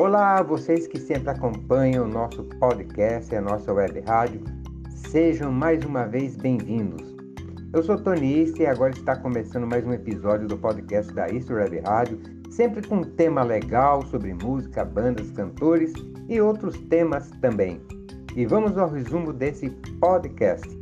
Olá, vocês que sempre acompanham o nosso podcast a nossa web rádio, sejam mais uma vez bem-vindos. Eu sou Tony e agora está começando mais um episódio do podcast da East Web Rádio, sempre com um tema legal sobre música, bandas, cantores e outros temas também. E vamos ao resumo desse podcast.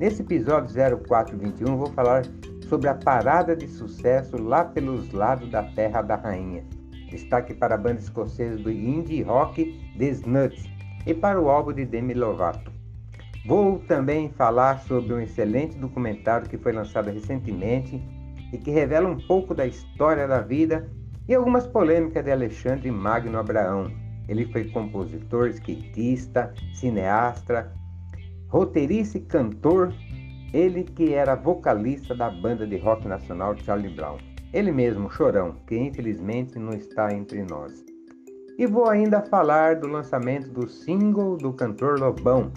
Nesse episódio 0421 vou falar sobre a parada de sucesso lá pelos lados da Terra da Rainha. Destaque para a banda escocesa do indie rock The Snuts e para o álbum de Demi Lovato. Vou também falar sobre um excelente documentário que foi lançado recentemente e que revela um pouco da história da vida e algumas polêmicas de Alexandre Magno Abraão. Ele foi compositor, skatista, cineasta, roteirista e cantor ele que era vocalista da banda de rock nacional Charlie Brown. Ele mesmo, Chorão, que infelizmente não está entre nós. E vou ainda falar do lançamento do single do cantor Lobão.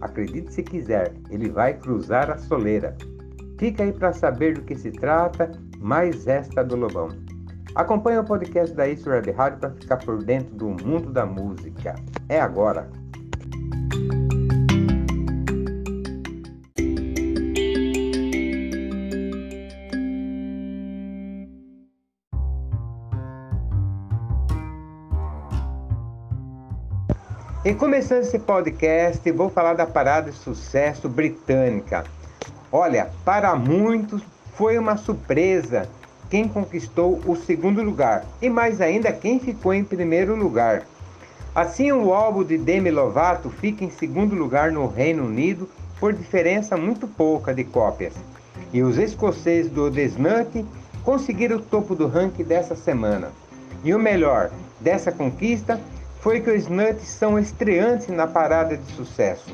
Acredite se quiser, ele vai cruzar a soleira. Fica aí para saber do que se trata, mais esta do Lobão. Acompanhe o podcast da Isso Web Rádio para ficar por dentro do mundo da música. É agora! E começando esse podcast, vou falar da parada de sucesso britânica. Olha, para muitos foi uma surpresa quem conquistou o segundo lugar e mais ainda quem ficou em primeiro lugar. Assim, o álbum de Demi Lovato fica em segundo lugar no Reino Unido por diferença muito pouca de cópias. E os escoceses do The Snut conseguiram o topo do ranking dessa semana. E o melhor dessa conquista foi que os Nuts são estreantes na parada de sucesso.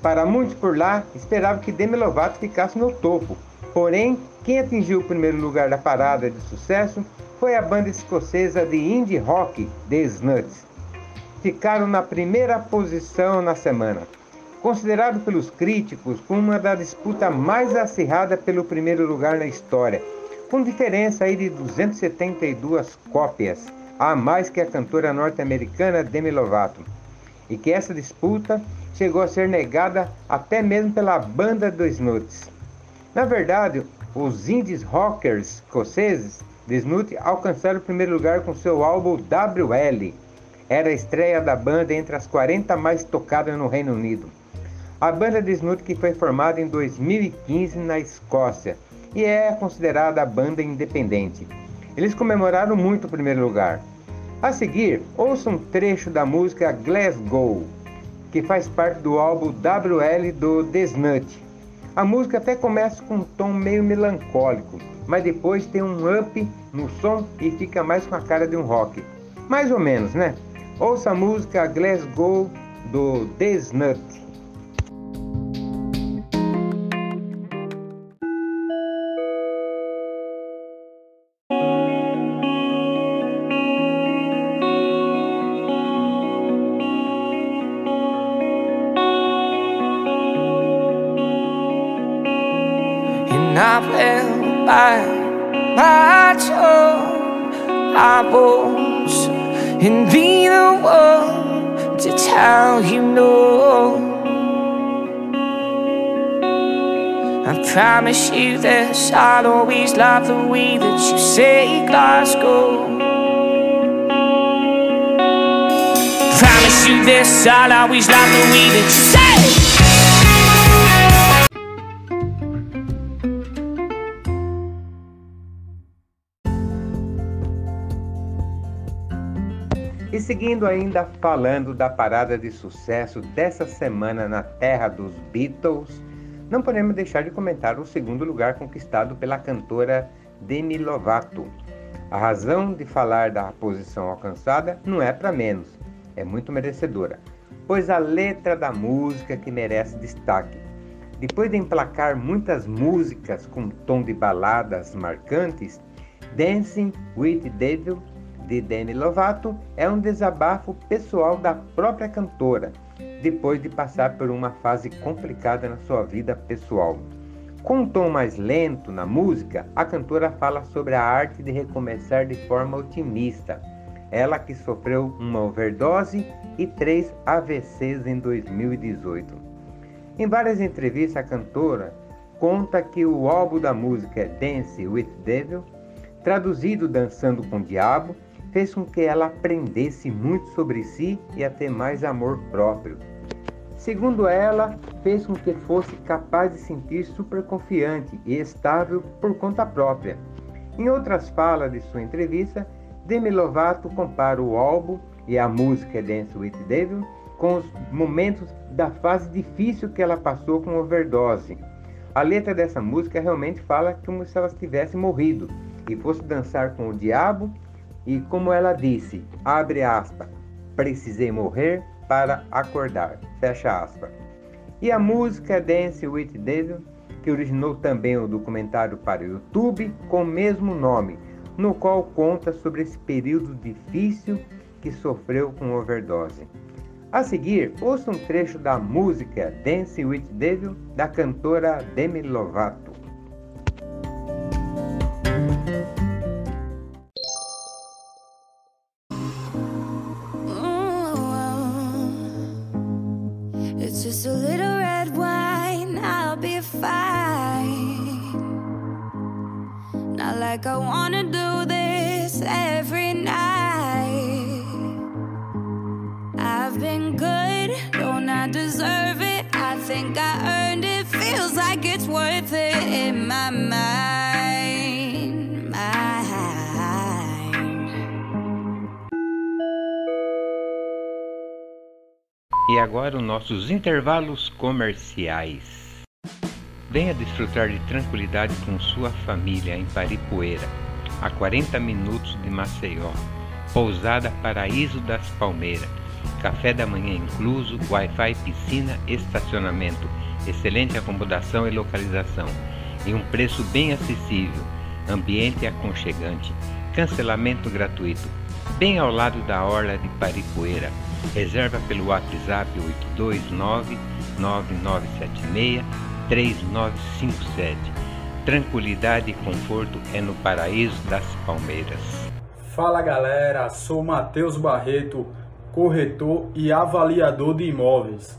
Para muitos por lá, esperavam que Demi Lovato ficasse no topo. Porém, quem atingiu o primeiro lugar da parada de sucesso foi a banda escocesa de indie rock The Snuts. Ficaram na primeira posição na semana, considerado pelos críticos como uma da disputa mais acirrada pelo primeiro lugar na história, com diferença aí de 272 cópias a mais que a cantora norte-americana Demi Lovato, e que essa disputa chegou a ser negada até mesmo pela banda dos Snuts. Na verdade, os indies rockers escoceses de Snut alcançaram o primeiro lugar com seu álbum WL. Era a estreia da banda entre as 40 mais tocadas no Reino Unido. A banda de Snut que foi formada em 2015 na Escócia e é considerada a banda independente. Eles comemoraram muito o primeiro lugar. A seguir, ouça um trecho da música Glasgow, que faz parte do álbum WL do Desnut. A música até começa com um tom meio melancólico, mas depois tem um up no som e fica mais com a cara de um rock. Mais ou menos, né? Ouça a música Glasgow do Desnut. Tongue. I won't and be the one to tell you no. I promise you this, I'll always love the way that you say Glasgow. Promise you this, I'll always love the way that you say. Seguindo ainda falando da parada de sucesso dessa semana na terra dos Beatles, não podemos deixar de comentar o segundo lugar conquistado pela cantora Demi Lovato. A razão de falar da posição alcançada não é para menos, é muito merecedora, pois a letra da música que merece destaque. Depois de emplacar muitas músicas com tom de baladas marcantes, Dancing with the Devil de Demi Lovato é um desabafo pessoal da própria cantora, depois de passar por uma fase complicada na sua vida pessoal. Com um tom mais lento na música, a cantora fala sobre a arte de recomeçar de forma otimista. ela que sofreu uma overdose e três AVCs em 2018. Em várias entrevistas, a cantora conta que o álbum da música Dance with Devil, traduzido Dançando com o Diabo, fez com que ela aprendesse muito sobre si e a ter mais amor próprio. Segundo ela, fez com que fosse capaz de sentir super confiante e estável por conta própria. Em outras falas de sua entrevista, Demi Lovato compara o álbum e a música Dance with Devil com os momentos da fase difícil que ela passou com overdose. A letra dessa música realmente fala como se ela tivesse morrido e fosse dançar com o diabo e como ela disse, abre aspas, precisei morrer para acordar, fecha aspas. E a música Dance with Devil, que originou também o documentário para o YouTube com o mesmo nome, no qual conta sobre esse período difícil que sofreu com overdose. A seguir, ouça um trecho da música Dance with Devil da cantora Demi Lovato. Just a little red wine, I'll be fine. Not like I wanna do this every night. I've been good, don't I deserve it? I think I earned it, feels like it's worth it in my mind. E agora os nossos intervalos comerciais. Venha desfrutar de tranquilidade com sua família em Paripoeira, a 40 minutos de Maceió. Pousada Paraíso das Palmeiras. Café da manhã incluso, Wi-Fi, piscina, estacionamento, excelente acomodação e localização. E um preço bem acessível. Ambiente aconchegante. Cancelamento gratuito. Bem ao lado da Orla de Paripoeira. Reserva pelo WhatsApp 829-9976-3957. Tranquilidade e conforto é no Paraíso das Palmeiras. Fala galera, sou Matheus Barreto, corretor e avaliador de imóveis.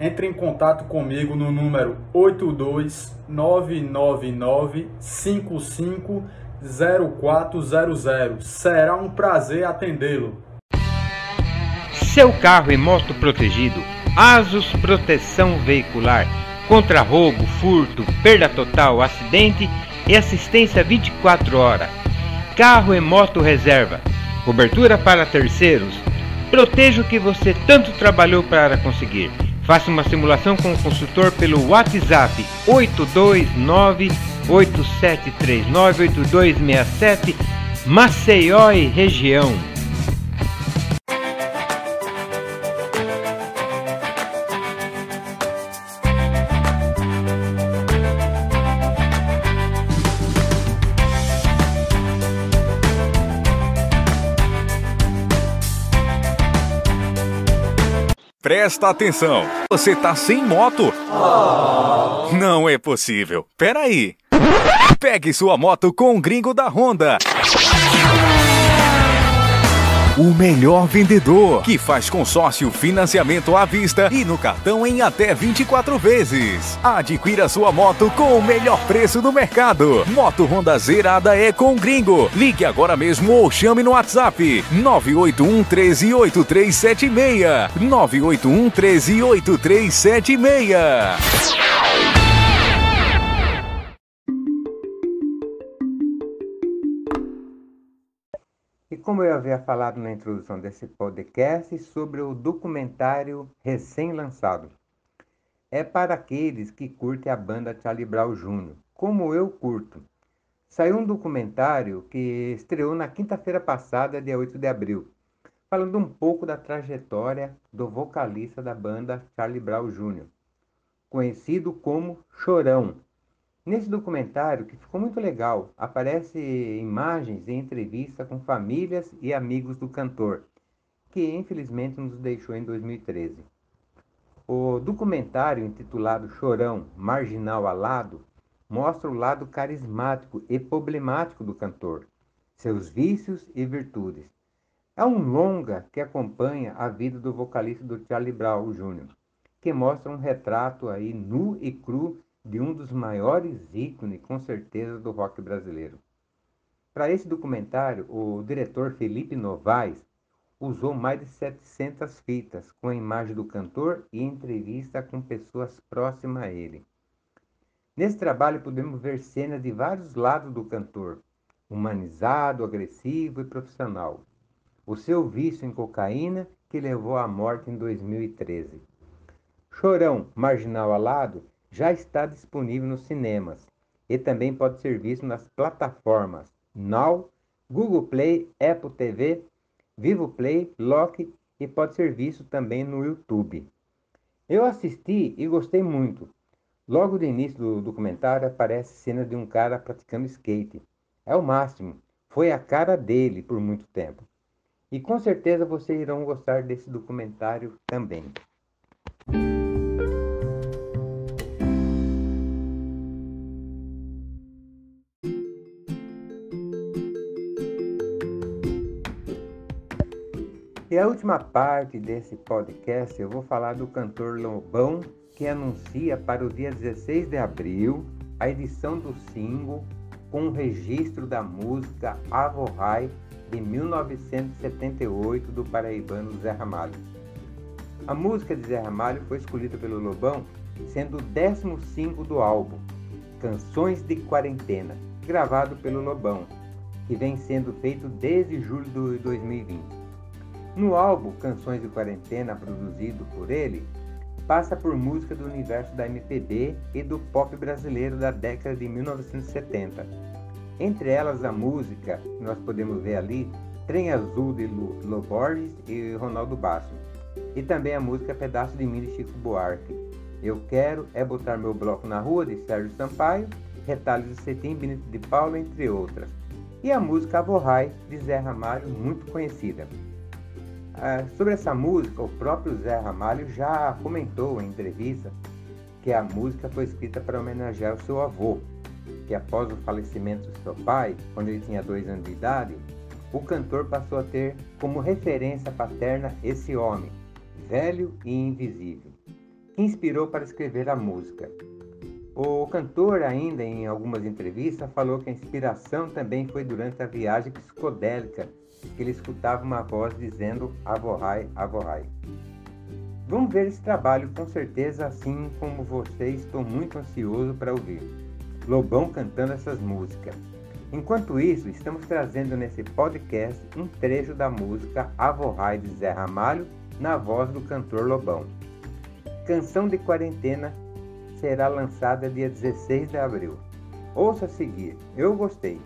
Entre em contato comigo no número 82999550400. Será um prazer atendê-lo. Seu carro e moto protegido. Asus Proteção Veicular. Contra roubo, furto, perda total, acidente e assistência 24 horas. Carro e moto reserva. Cobertura para terceiros. Proteja o que você tanto trabalhou para conseguir. Faça uma simulação com o consultor pelo WhatsApp 829 8739 8267 Maceió e região. Presta atenção. Você tá sem moto? Não é possível. Pera aí. Pegue sua moto com o gringo da Honda. O melhor vendedor, que faz consórcio, financiamento à vista e no cartão em até 24 vezes. Adquira sua moto com o melhor preço do mercado. Moto Honda zerada é com gringo. Ligue agora mesmo ou chame no WhatsApp 981 13 8376. 981 13 8376. Como eu havia falado na introdução desse podcast sobre o documentário recém-lançado, é para aqueles que curtem a banda Charlie Brown Jr., como eu curto. Saiu um documentário que estreou na quinta-feira passada, dia 8 de abril, falando um pouco da trajetória do vocalista da banda Charlie Brown Jr., conhecido como Chorão, Nesse documentário, que ficou muito legal, aparece imagens e entrevista com famílias e amigos do cantor, que infelizmente nos deixou em 2013. O documentário intitulado Chorão, Marginal Alado, mostra o lado carismático e problemático do cantor, seus vícios e virtudes. É um longa que acompanha a vida do vocalista do Charlie Brown Jr., que mostra um retrato aí nu e cru de um dos maiores ícones, com certeza, do rock brasileiro. Para esse documentário, o diretor Felipe Novaes usou mais de 700 fitas com a imagem do cantor e entrevista com pessoas próximas a ele. Nesse trabalho podemos ver cenas de vários lados do cantor, humanizado, agressivo e profissional. O seu vício em cocaína que levou à morte em 2013. Chorão, marginal alado, já está disponível nos cinemas e também pode ser visto nas plataformas Now, Google Play, Apple TV Vivo Play, Loki e pode ser visto também no YouTube. Eu assisti e gostei muito. Logo no início do documentário aparece cena de um cara praticando skate. É o máximo. Foi a cara dele por muito tempo. E com certeza vocês irão gostar desse documentário também. E a última parte desse podcast eu vou falar do cantor Lobão, que anuncia para o dia 16 de abril a edição do single com o registro da música Avorrai de 1978 do paraibano Zé Ramalho. A música de Zé Ramalho foi escolhida pelo Lobão, sendo o 15 do álbum Canções de Quarentena, gravado pelo Lobão, que vem sendo feito desde julho de 2020. No álbum Canções de Quarentena, produzido por ele, passa por música do universo da MPB e do pop brasileiro da década de 1970. Entre elas a música, nós podemos ver ali, Trem Azul de Lo Borges e Ronaldo Basso. E também a música Pedaço de Mim de Chico Buarque. Eu Quero é Botar Meu Bloco na Rua de Sérgio Sampaio, Retalhos de Cetim, Benito de Paula, entre outras. E a música Aborrai de Zé Ramalho, muito conhecida. Ah, sobre essa música, o próprio Zé Ramalho já comentou em entrevista que a música foi escrita para homenagear o seu avô, que após o falecimento do seu pai, quando ele tinha dois anos de idade, o cantor passou a ter como referência paterna esse homem, velho e invisível, que inspirou para escrever a música. O cantor, ainda em algumas entrevistas, falou que a inspiração também foi durante a viagem psicodélica que ele escutava uma voz dizendo Avorrai, Avorrai. Vamos ver esse trabalho com certeza, assim como você, estou muito ansioso para ouvir. Lobão cantando essas músicas. Enquanto isso, estamos trazendo nesse podcast um trecho da música Avorrai de Zé Ramalho na voz do cantor Lobão. Canção de Quarentena será lançada dia 16 de abril. Ouça a seguir, eu gostei.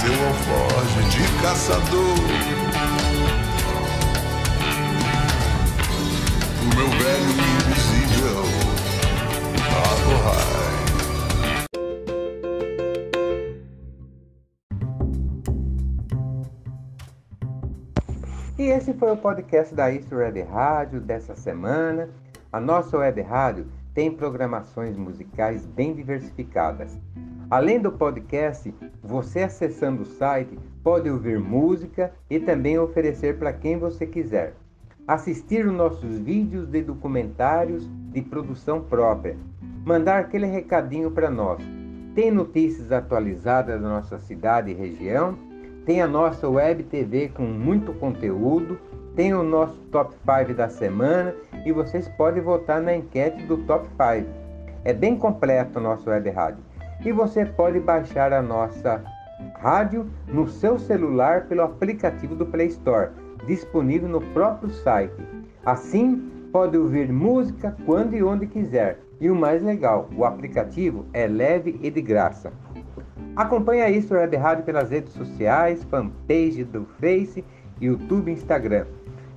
Seu alforje de caçador. O meu velho invisível. E esse foi o podcast da Istro Web Rádio dessa semana. A nossa web rádio tem programações musicais bem diversificadas. Além do podcast, você acessando o site pode ouvir música e também oferecer para quem você quiser. Assistir os nossos vídeos de documentários de produção própria. Mandar aquele recadinho para nós. Tem notícias atualizadas da nossa cidade e região tem a nossa web TV com muito conteúdo, tem o nosso top 5 da semana e vocês podem votar na enquete do top 5. É bem completo o nosso web rádio. E você pode baixar a nossa rádio no seu celular pelo aplicativo do Play Store, disponível no próprio site. Assim, pode ouvir música quando e onde quiser, E o mais legal, o aplicativo é leve e de graça. Acompanhe a Isto Web Rádio pelas redes sociais, fanpage do Face, YouTube e Instagram.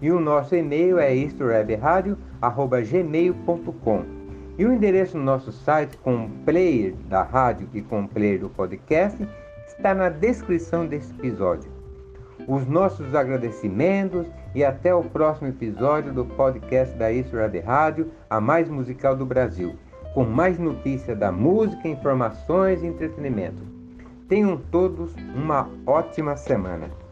E o nosso e-mail é istowebradio.gmail.com E o endereço do nosso site com player da rádio e com player do podcast está na descrição desse episódio. Os nossos agradecimentos e até o próximo episódio do podcast da Isso Web Rádio, a mais musical do Brasil, com mais notícias da música, informações e entretenimento. Tenham todos uma ótima semana.